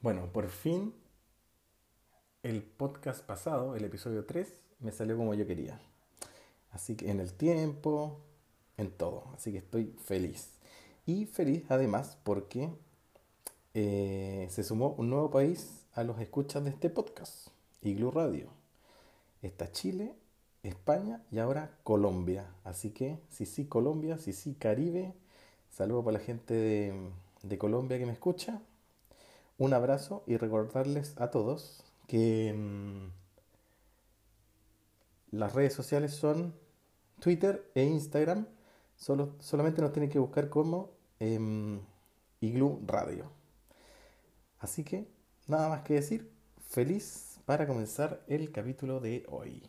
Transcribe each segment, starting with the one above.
Bueno, por fin el podcast pasado, el episodio 3, me salió como yo quería. Así que en el tiempo, en todo. Así que estoy feliz. Y feliz además porque eh, se sumó un nuevo país a los escuchas de este podcast, Iglu Radio. Está Chile, España y ahora Colombia. Así que, sí, sí, Colombia, sí, sí, Caribe. Saludo para la gente de, de Colombia que me escucha un abrazo y recordarles a todos que mm, las redes sociales son Twitter e Instagram. Solo, solamente nos tienen que buscar como eh, Radio. Así que nada más que decir. Feliz para comenzar el capítulo de hoy.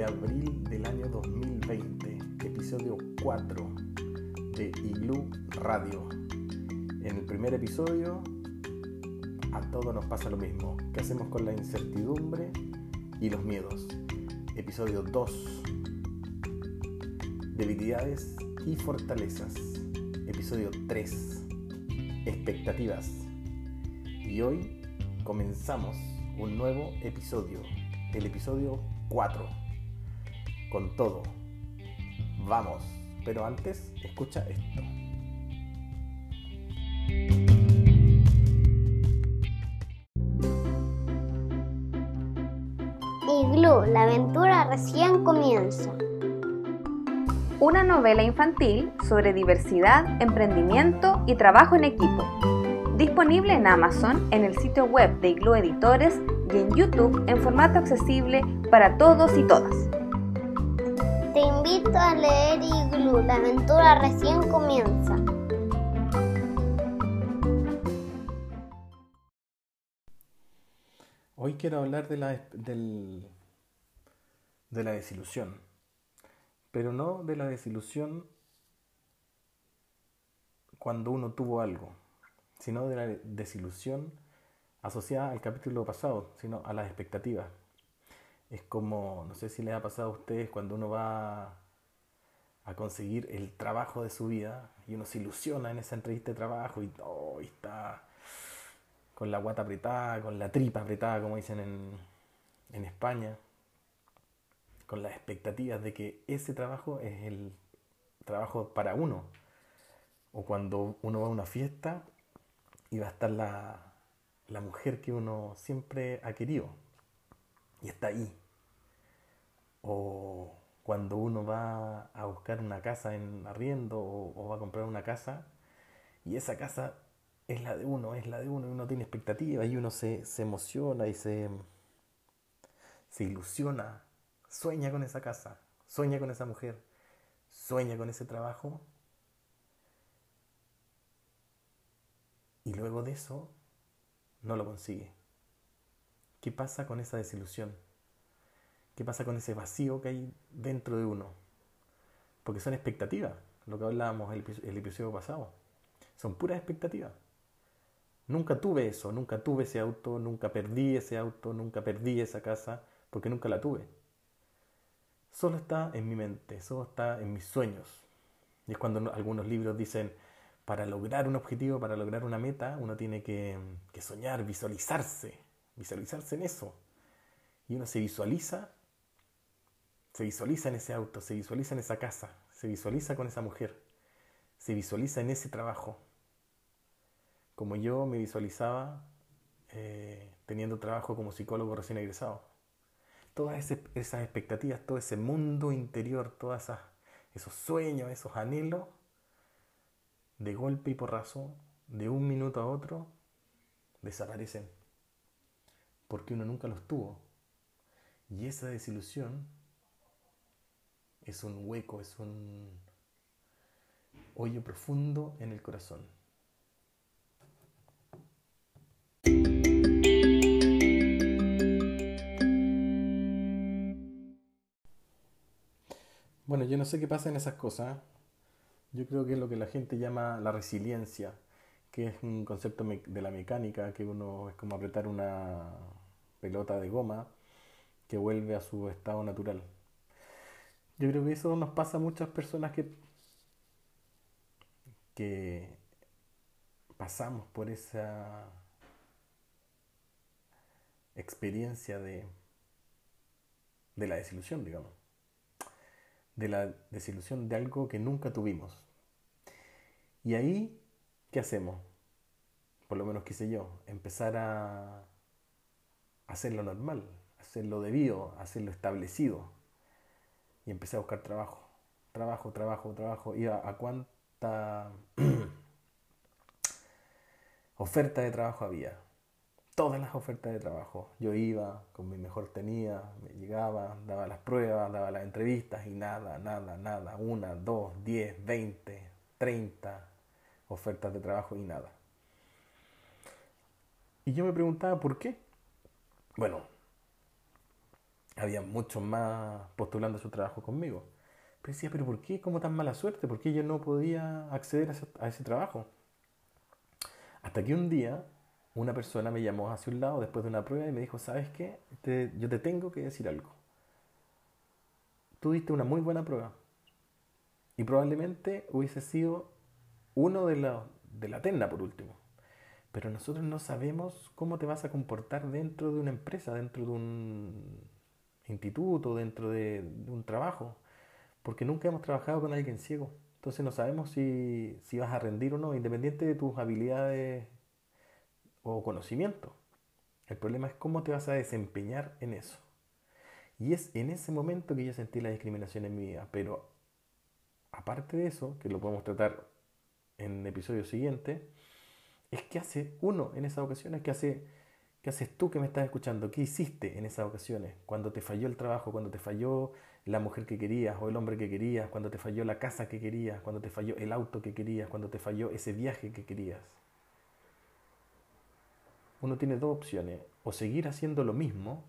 De abril del año 2020, episodio 4 de Iglu Radio. En el primer episodio, a todos nos pasa lo mismo. ¿Qué hacemos con la incertidumbre y los miedos? Episodio 2, debilidades y fortalezas. Episodio 3, expectativas. Y hoy comenzamos un nuevo episodio el episodio 4. Con todo. Vamos. Pero antes, escucha esto. Igloo, la aventura recién comienza. Una novela infantil sobre diversidad, emprendimiento y trabajo en equipo. Disponible en Amazon, en el sitio web de Igloo Editores y en YouTube en formato accesible para todos y todas. Te invito a leer Igloo, la aventura recién comienza. Hoy quiero hablar de la, del, de la desilusión, pero no de la desilusión cuando uno tuvo algo, sino de la desilusión asociada al capítulo pasado, sino a las expectativas. Es como, no sé si les ha pasado a ustedes cuando uno va a conseguir el trabajo de su vida y uno se ilusiona en esa entrevista de trabajo y, oh, está con la guata apretada, con la tripa apretada, como dicen en, en España, con las expectativas de que ese trabajo es el trabajo para uno. O cuando uno va a una fiesta y va a estar la, la mujer que uno siempre ha querido y está ahí. O cuando uno va a buscar una casa en arriendo o, va a comprar una casa y esa casa es la de uno, es la de uno y uno tiene expectativas y uno se, se emociona y se, se ilusiona, sueña con esa casa, sueña con esa mujer, sueña con ese trabajo. Y luego de eso no lo consigue. ¿Qué pasa con esa desilusión? ¿Qué pasa con ese vacío que hay dentro de uno? Porque son expectativas, lo que hablábamos el, episodio pasado. Son puras expectativas. Nunca tuve eso, nunca tuve ese auto, nunca perdí ese auto, nunca perdí esa casa, porque nunca la tuve. Solo está en mi mente, solo está en mis sueños. Y es cuando algunos libros dicen, para lograr un objetivo, para lograr una meta, uno tiene que, soñar, visualizarse, visualizarse en eso. Y uno se visualiza, se visualiza en ese auto, se visualiza en esa casa, se visualiza con esa mujer, se visualiza en ese trabajo. Como yo me visualizaba eh, teniendo trabajo como psicólogo recién egresado. Todas esas expectativas, todo ese mundo interior, todos esos sueños, esos anhelos, de golpe y porrazo, de un minuto a otro, desaparecen. Porque uno nunca los tuvo. Y esa desilusión es un hueco, es un hoyo profundo en el corazón. Bueno, yo no sé qué pasa en esas cosas, yo creo que es lo que la gente llama la resiliencia, que es un concepto de la mecánica, que uno es como apretar una pelota de goma, que vuelve a su estado natural. Yo creo que eso nos pasa a muchas personas que, que pasamos por esa experiencia de, de la desilusión, digamos. De la desilusión de algo que nunca tuvimos. Y ahí, ¿qué hacemos? Por lo menos quise yo, empezar a hacerlo normal, hacerlo debido, hacerlo establecido. Y empecé a buscar trabajo. Trabajo, trabajo, trabajo. Iba a cuánta oferta de trabajo había. Todas las ofertas de trabajo. Yo iba con mi mejor tenía, me llegaba, daba las pruebas, daba las entrevistas y nada, nada, nada. Una, dos, diez, veinte, treinta ofertas de trabajo y nada. Y yo me preguntaba por qué. Bueno, había muchos más postulando su trabajo conmigo. Pero decía, pero ¿por qué? ¿Cómo tan mala suerte? ¿Por qué yo no podía acceder a ese, trabajo? Hasta que un día una persona me llamó hacia un lado después de una prueba y me dijo, ¿sabes qué? yo te tengo que decir algo. Tú diste una muy buena prueba. Y probablemente hubiese sido uno de la, de la tenda por último. Pero nosotros no sabemos cómo te vas a comportar dentro de una empresa, dentro de un instituto, dentro de, un trabajo, porque nunca hemos trabajado con alguien ciego. Entonces no sabemos si, si vas a rendir o no, independiente de tus habilidades o conocimiento. El problema es cómo te vas a desempeñar en eso. Y es en ese momento que yo sentí la discriminación en mi vida. Pero aparte de eso, que lo podemos tratar en el episodio siguiente, es que hace uno en esas ocasiones, que hace ¿Qué haces tú que me estás escuchando? ¿Qué hiciste en esas ocasiones? Cuando te falló el trabajo, cuando te falló la mujer que querías o el hombre que querías, cuando te falló la casa que querías, cuando te falló el auto que querías, cuando te falló ese viaje que querías. Uno tiene dos opciones, o seguir haciendo lo mismo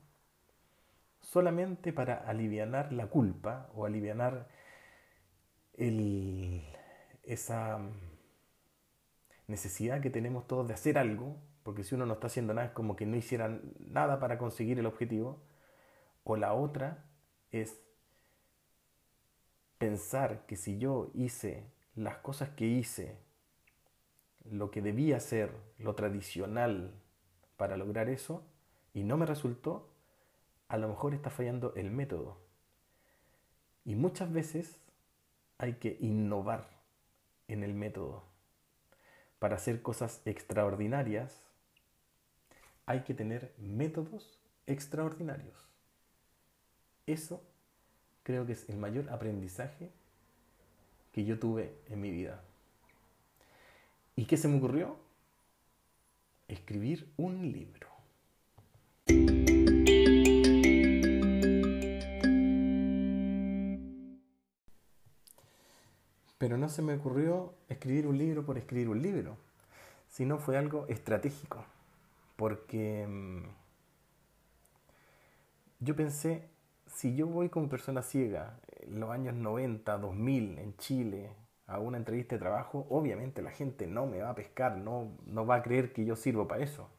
solamente para aliviar la culpa o aliviar esa necesidad que tenemos todos de hacer algo porque si uno no está haciendo nada es como que no hicieran nada para conseguir el objetivo. O la otra es pensar que si yo hice las cosas que hice, lo que debía ser, lo tradicional para lograr eso, y no me resultó, a lo mejor está fallando el método. Y muchas veces hay que innovar en el método para hacer cosas extraordinarias hay que tener métodos extraordinarios. Eso creo que es el mayor aprendizaje que yo tuve en mi vida. ¿Y qué se me ocurrió? Escribir un libro. Pero no se me ocurrió escribir un libro por escribir un libro, sino fue algo estratégico porque mm, yo pensé, si yo voy como persona ciega en los años 90, 2000 en Chile a una entrevista de trabajo, obviamente la gente no me va a pescar, no, no va a creer que yo sirvo para eso.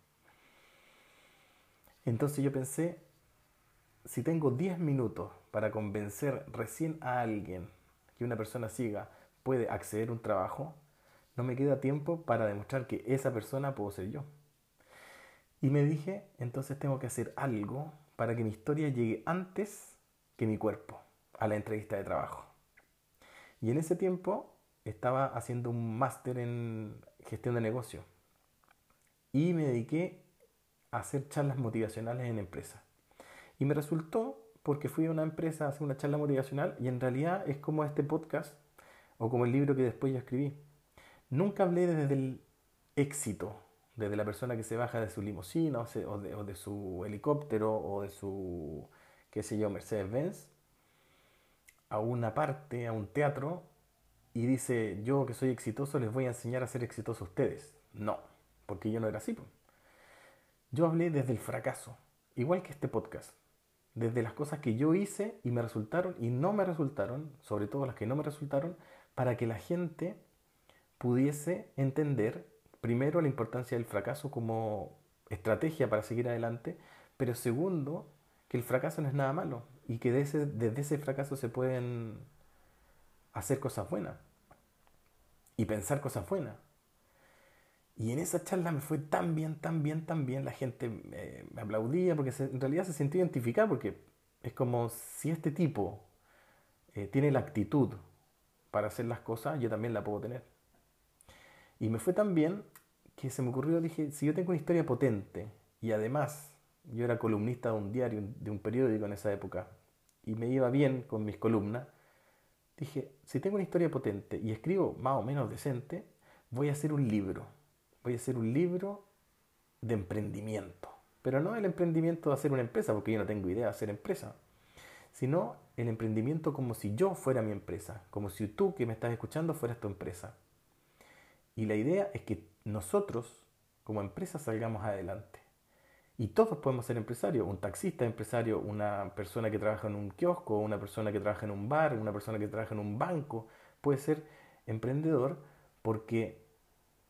Entonces yo pensé, si tengo 10 minutos para convencer recién a alguien que una persona ciega puede acceder a un trabajo, no me queda tiempo para demostrar que esa persona puedo ser yo. Y me dije, entonces tengo que hacer algo para que mi historia llegue antes que mi cuerpo a la entrevista de trabajo. Y en ese tiempo estaba haciendo un máster en gestión de negocio. Y me dediqué a hacer charlas motivacionales en empresas. Y me resultó porque fui a una empresa a hacer una charla motivacional y en realidad es como este podcast o como el libro que después yo escribí. Nunca hablé desde el éxito, desde la persona que se baja de su limusina o, de, su helicóptero o de su, qué sé yo, Mercedes-Benz, a una parte, a un teatro, y dice, yo que soy exitoso les voy a enseñar a ser exitosos a ustedes. No, porque yo no era así. Yo hablé desde el fracaso, igual que este podcast, desde las cosas que yo hice y me resultaron y no me resultaron, sobre todo las que no me resultaron, para que la gente pudiese entender primero, la importancia del fracaso como estrategia para seguir adelante, pero segundo, que el fracaso no es nada malo y que desde, ese fracaso se pueden hacer cosas buenas y pensar cosas buenas. Y en esa charla me fue tan bien, tan bien, tan bien. La gente me, aplaudía porque en realidad se sintió identificada porque es como si este tipo eh, tiene la actitud para hacer las cosas, yo también la puedo tener. Y me fue tan bien que se me ocurrió, dije, si yo tengo una historia potente y además yo era columnista de un diario, de un periódico en esa época, y me iba bien con mis columnas, dije, si tengo una historia potente y escribo más o menos decente, voy a hacer un libro. Voy a hacer un libro de emprendimiento. Pero no el emprendimiento de hacer una empresa, porque yo no tengo idea de hacer empresa, sino el emprendimiento como si yo fuera mi empresa, como si tú que me estás escuchando fueras tu empresa. Y la idea es que nosotros como empresa salgamos adelante. Y todos podemos ser empresarios, un taxista empresario, una persona que trabaja en un kiosco, una persona que trabaja en un bar, una persona que trabaja en un banco, puede ser emprendedor porque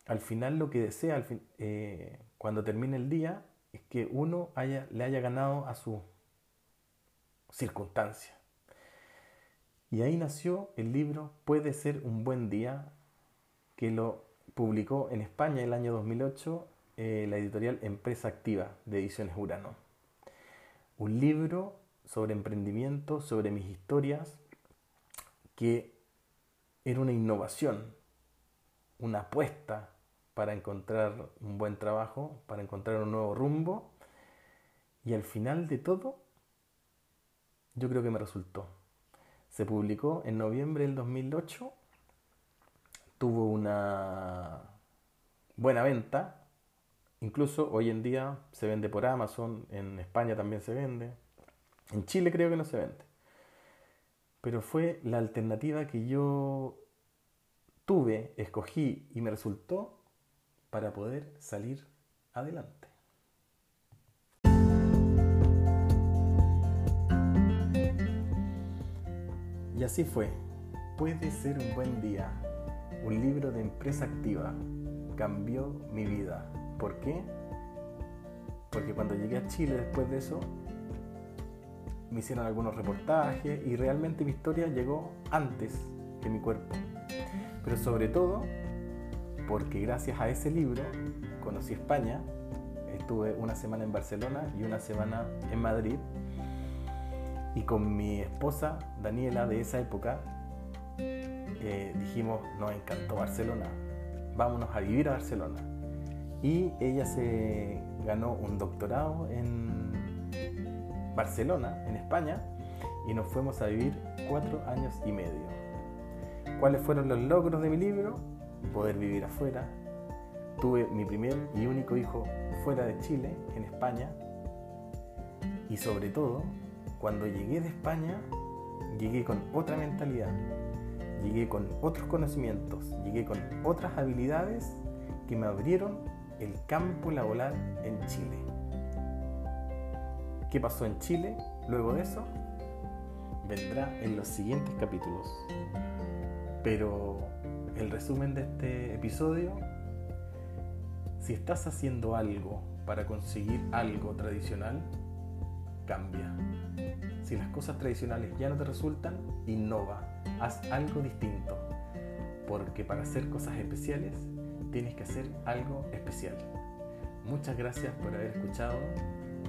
al final lo que desea eh, cuando termine el día es que uno haya, le haya ganado a su circunstancia. Y ahí nació el libro Puede ser un buen día, que lo publicó en España el año 2008 eh, la editorial Empresa Activa de Ediciones Urano. Un libro sobre emprendimiento, sobre mis historias, que era una innovación, una apuesta para encontrar un buen trabajo, para encontrar un nuevo rumbo. Y al final de todo, yo creo que me resultó. Se publicó en noviembre del 2008, tuvo una buena venta, Incluso hoy en día se vende por Amazon, en España también se vende, en Chile creo que no se vende. Pero fue la alternativa que yo tuve, escogí y me resultó para poder salir adelante. Y así fue. Puede ser un buen día. Un libro de empresa activa cambió mi vida. ¿Por qué? Porque cuando llegué a Chile después de eso, me hicieron algunos reportajes y realmente mi historia llegó antes que mi cuerpo. Pero sobre todo porque gracias a ese libro conocí España, estuve una semana en Barcelona y una semana en Madrid y con mi esposa Daniela de esa época eh, dijimos, nos encantó Barcelona, vámonos a vivir a Barcelona y ella se ganó un doctorado en Barcelona, en España, y nos fuimos a vivir cuatro años y medio. ¿Cuáles fueron los logros de mi libro? Poder vivir afuera. Tuve mi primer y único hijo fuera de Chile, en España. Y sobre todo, cuando llegué de España, llegué con otra mentalidad, llegué con otros conocimientos, llegué con otras habilidades que me abrieron el campo laboral en Chile. ¿Qué pasó en Chile luego de eso? Vendrá en los siguientes capítulos. Pero el resumen de este episodio, si estás haciendo algo para conseguir algo tradicional, cambia. Si las cosas tradicionales ya no te resultan, innova, haz algo distinto. Porque para hacer cosas especiales tienes que hacer algo especial. Muchas gracias por haber escuchado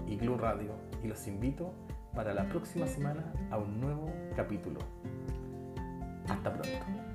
Igloo Radio y los invito para la próxima semana a un nuevo capítulo. Hasta pronto.